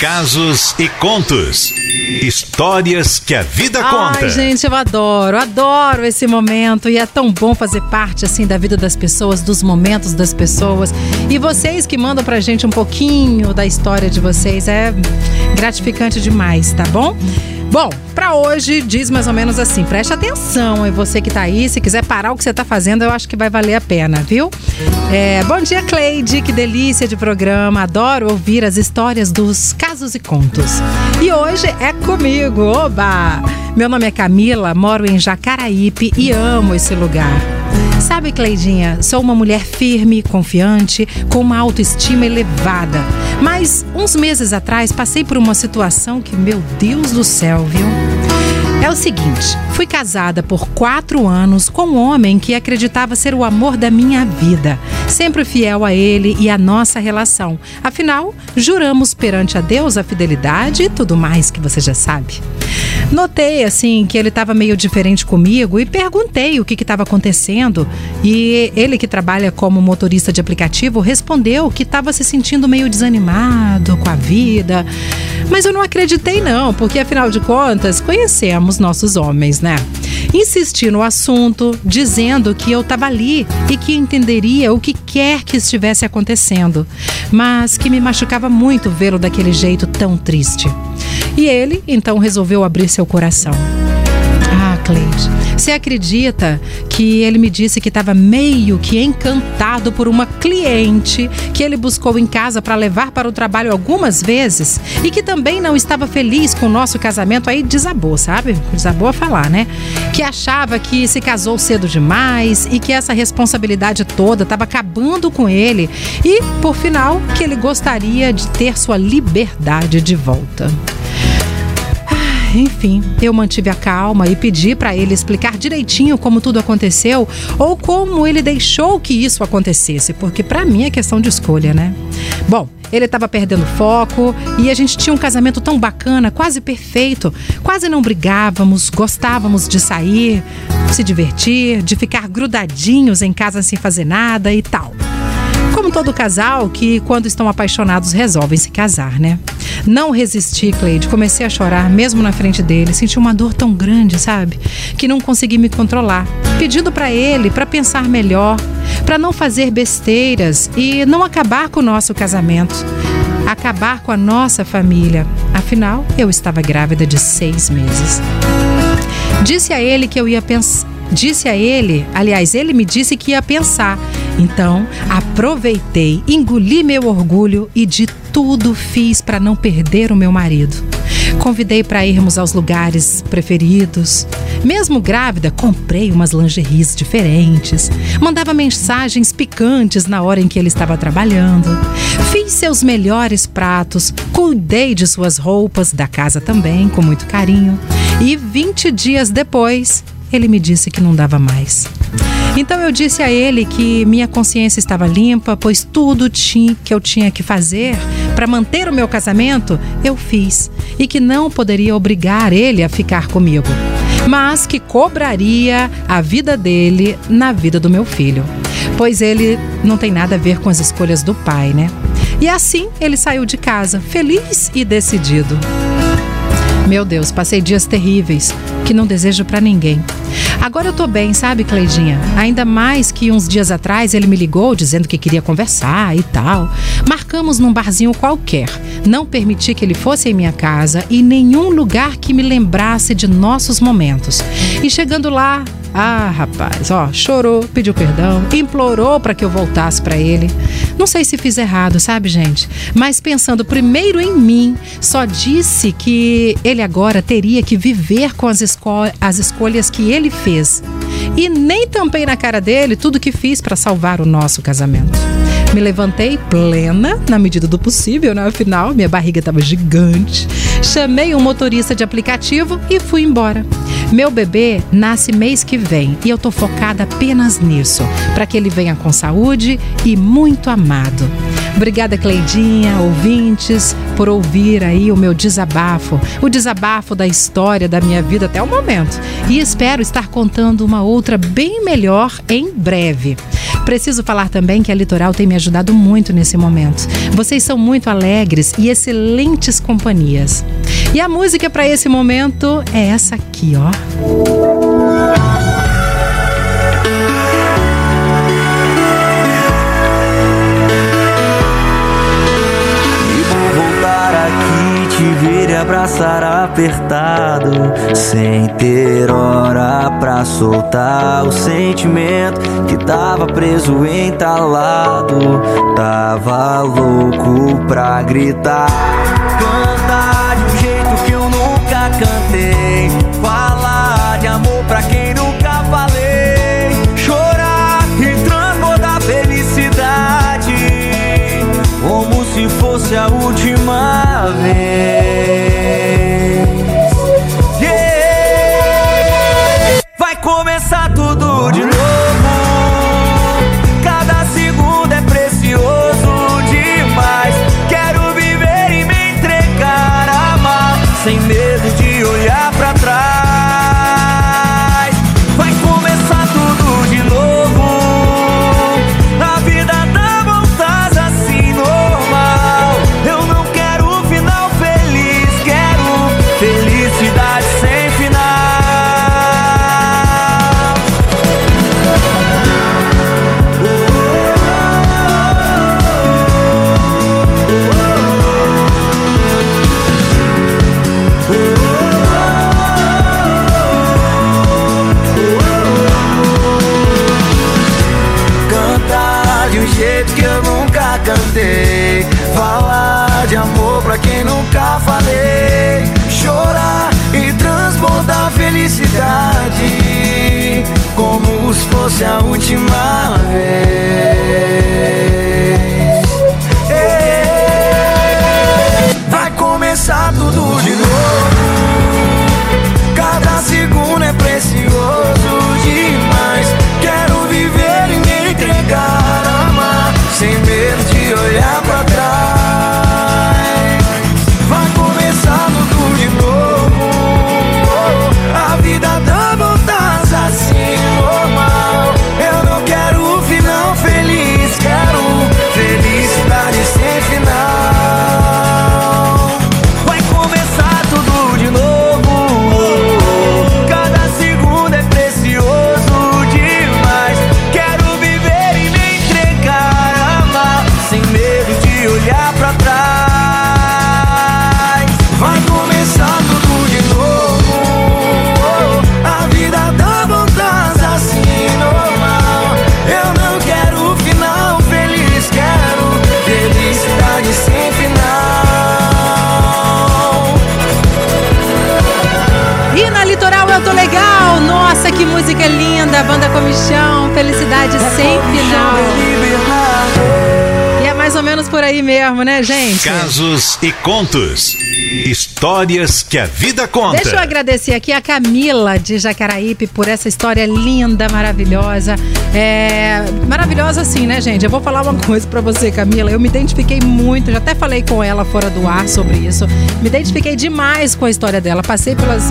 Casos e contos. Histórias que a vida conta. Ai, gente, eu adoro, adoro esse momento e é tão bom fazer parte assim da vida das pessoas, dos momentos das pessoas. E vocês que mandam pra gente um pouquinho da história de vocês é gratificante demais, tá bom? Bom, para hoje diz mais ou menos assim: preste atenção, e você que tá aí, se quiser parar o que você tá fazendo, eu acho que vai valer a pena, viu? É, bom dia, Cleide, que delícia de programa. Adoro ouvir as histórias dos casos e contos. E hoje é comigo, oba! Meu nome é Camila, moro em Jacaraípe e amo esse lugar. Sabe, Cleidinha, sou uma mulher firme, confiante, com uma autoestima elevada. Mas uns meses atrás passei por uma situação que, meu Deus do céu, viu? É o seguinte: fui casada por quatro anos com um homem que acreditava ser o amor da minha vida, sempre fiel a ele e à nossa relação. Afinal, juramos perante a Deus a fidelidade e tudo mais que você já sabe. Notei assim que ele estava meio diferente comigo e perguntei o que estava acontecendo. E ele, que trabalha como motorista de aplicativo, respondeu que estava se sentindo meio desanimado com a vida. Mas eu não acreditei, não, porque afinal de contas conhecemos nossos homens, né? Insisti no assunto, dizendo que eu estava ali e que entenderia o que quer que estivesse acontecendo, mas que me machucava muito vê-lo daquele jeito tão triste. E ele então resolveu abrir seu coração. Cleide, você acredita que ele me disse que estava meio que encantado por uma cliente que ele buscou em casa para levar para o trabalho algumas vezes e que também não estava feliz com o nosso casamento? Aí desabou, sabe? Desabou a falar, né? Que achava que se casou cedo demais e que essa responsabilidade toda estava acabando com ele e, por final, que ele gostaria de ter sua liberdade de volta. Enfim, eu mantive a calma e pedi para ele explicar direitinho como tudo aconteceu ou como ele deixou que isso acontecesse, porque para mim é questão de escolha, né? Bom, ele estava perdendo foco e a gente tinha um casamento tão bacana, quase perfeito. Quase não brigávamos, gostávamos de sair, se divertir, de ficar grudadinhos em casa sem fazer nada e tal. Como todo casal que, quando estão apaixonados, resolvem se casar, né? Não resisti, Cleide. Comecei a chorar, mesmo na frente dele. Senti uma dor tão grande, sabe? Que não consegui me controlar. Pedindo para ele para pensar melhor, para não fazer besteiras e não acabar com o nosso casamento. Acabar com a nossa família. Afinal, eu estava grávida de seis meses. Disse a ele que eu ia pensar. Disse a ele, aliás, ele me disse que ia pensar. Então, aproveitei, engoli meu orgulho e de tudo fiz para não perder o meu marido. Convidei para irmos aos lugares preferidos. Mesmo grávida, comprei umas lingeries diferentes. Mandava mensagens picantes na hora em que ele estava trabalhando. Fiz seus melhores pratos. Cuidei de suas roupas, da casa também, com muito carinho. E 20 dias depois, ele me disse que não dava mais. Então eu disse a ele que minha consciência estava limpa, pois tudo que eu tinha que fazer para manter o meu casamento, eu fiz. E que não poderia obrigar ele a ficar comigo, mas que cobraria a vida dele na vida do meu filho. Pois ele não tem nada a ver com as escolhas do pai, né? E assim ele saiu de casa, feliz e decidido. Meu Deus, passei dias terríveis que não desejo para ninguém. Agora eu tô bem, sabe, Cleidinha? Ainda mais que uns dias atrás ele me ligou dizendo que queria conversar e tal. Marcamos num barzinho qualquer. Não permiti que ele fosse em minha casa e nenhum lugar que me lembrasse de nossos momentos. E chegando lá, ah, rapaz, ó, chorou, pediu perdão, implorou para que eu voltasse para ele. Não sei se fiz errado, sabe, gente? Mas pensando primeiro em mim, só disse que ele agora teria que viver com as, esco as escolhas que ele fez. E nem tampei na cara dele tudo que fiz para salvar o nosso casamento. Me levantei plena, na medida do possível, né? Afinal, minha barriga estava gigante. Chamei um motorista de aplicativo e fui embora. Meu bebê nasce mês que vem e eu tô focada apenas nisso, para que ele venha com saúde e muito amado. Obrigada, Cleidinha, ouvintes, por ouvir aí o meu desabafo, o desabafo da história da minha vida até o momento. E espero estar contando uma outra bem melhor em breve. Preciso falar também que a Litoral tem me ajudado muito nesse momento. Vocês são muito alegres e excelentes companhias. E a música para esse momento é essa aqui, ó. te abraçar sem ter hora pra soltar o sentimento que tava preso entalado. Tava louco pra gritar, fosse a última vez. Ou menos por aí mesmo, né, gente? Casos e contos. Histórias que a vida conta. Deixa eu agradecer aqui a Camila de Jacaraípe por essa história linda, maravilhosa. É, maravilhosa assim, né, gente? Eu vou falar uma coisa pra você, Camila. Eu me identifiquei muito, já até falei com ela fora do ar sobre isso. Me identifiquei demais com a história dela. Passei pelas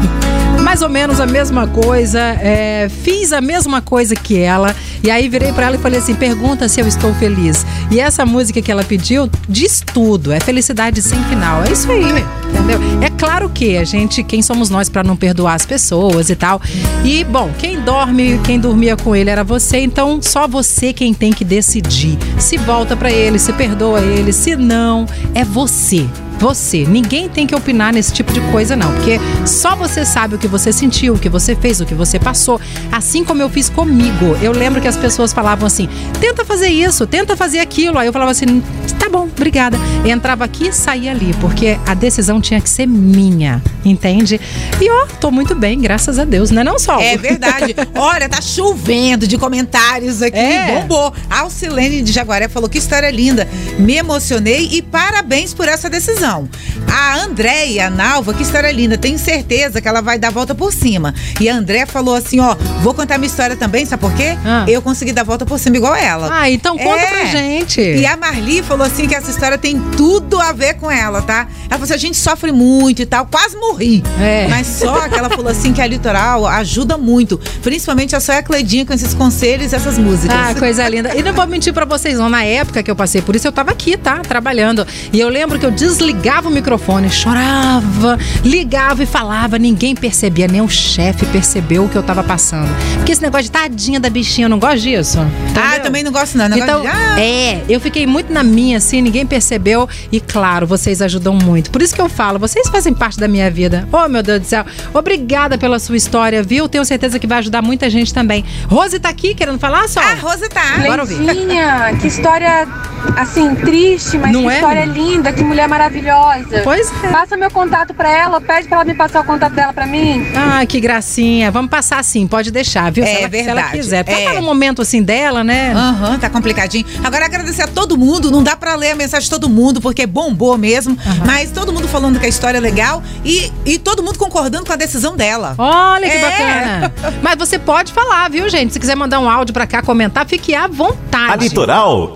mais ou menos a mesma coisa, é, fiz a mesma coisa que ela. E aí virei pra ela e falei assim: pergunta se eu estou feliz. E essa música que ela pediu diz tudo. É felicidade sem final. É isso aí, entendeu? É claro que a gente, quem somos nós pra não perdoar as pessoas e tal. E, bom, quem dorme, quem dormia com ele era você, então só você quem tem que decidir. Se volta pra ele, se perdoa ele, se não, é você. Você. Ninguém tem que opinar nesse tipo de coisa, não. Porque só você sabe o que você sentiu, o que você fez, o que você passou. Assim como eu fiz comigo. Eu lembro que as pessoas falavam assim: tenta fazer isso, tenta fazer aquilo. Aí eu falava assim: tá bom, obrigada. Entrava aqui e saía ali, porque a decisão tinha que ser minha, entende? E ó, tô muito bem, graças a Deus, não é não, Sol? É verdade. Olha, tá chovendo de comentários aqui. É. Bombou. Alcilene de Jaguaré falou que história linda. Me emocionei e parabéns por essa decisão. Não. A Andréia, a Nalva, que história linda. Tenho certeza que ela vai dar a volta por cima. E a André falou assim: ó, vou contar minha história também, sabe por quê? Ah. Eu consegui dar a volta por cima igual ela. Ah, então conta É. pra gente. E a Marli falou assim que essa história tem tudo a ver com ela, tá? Ela falou assim: a gente sofre muito e tal, quase morri. É. Mas só que ela falou assim que a litoral ajuda muito. Principalmente a só a Cledinha com esses conselhos e essas músicas. Ah, coisa linda. E não vou mentir pra vocês, não. Na época que eu passei por isso, eu tava aqui, tá? Trabalhando. E eu lembro que eu desligava o microfone, chorava, ligava e falava. Ninguém percebia, nem o chefe percebeu o que eu tava passando. Porque esse negócio de tadinha da bichinha, eu não gosto disso. Ah, entendeu? eu também não gosto não. Negócio Então, de, ah, é, eu fiquei muito na minha, assim, ninguém percebeu. E claro, vocês ajudam muito. Por isso que eu falo, vocês fazem parte da minha vida. Oh, meu Deus do céu. Obrigada pela sua história, viu? Tenho certeza que vai ajudar muita gente também. Rose tá aqui querendo falar só? a Rosa tá. Leidinha, que história, assim, triste, mas Não que é, história linda, que mulher maravilhosa. Pois é. Passa meu contato pra ela, pede pra ela me passar o contato dela pra mim. Ah, que gracinha. Vamos passar sim, pode deixar, viu? É se, ela, se ela verdade. quiser. Porque É. ela tá num momento assim dela, né? Aham, tá complicadinho. Agora agradecer a todo mundo. Não dá pra ler a mensagem de todo mundo, porque bombou mesmo. Mas todo mundo falando que a história é legal e, e todo mundo concordando com a decisão dela. Olha que É. bacana. Mas você pode falar, viu, gente? Se quiser mandar um áudio pra cá, comentar, fique à vontade. A Litoral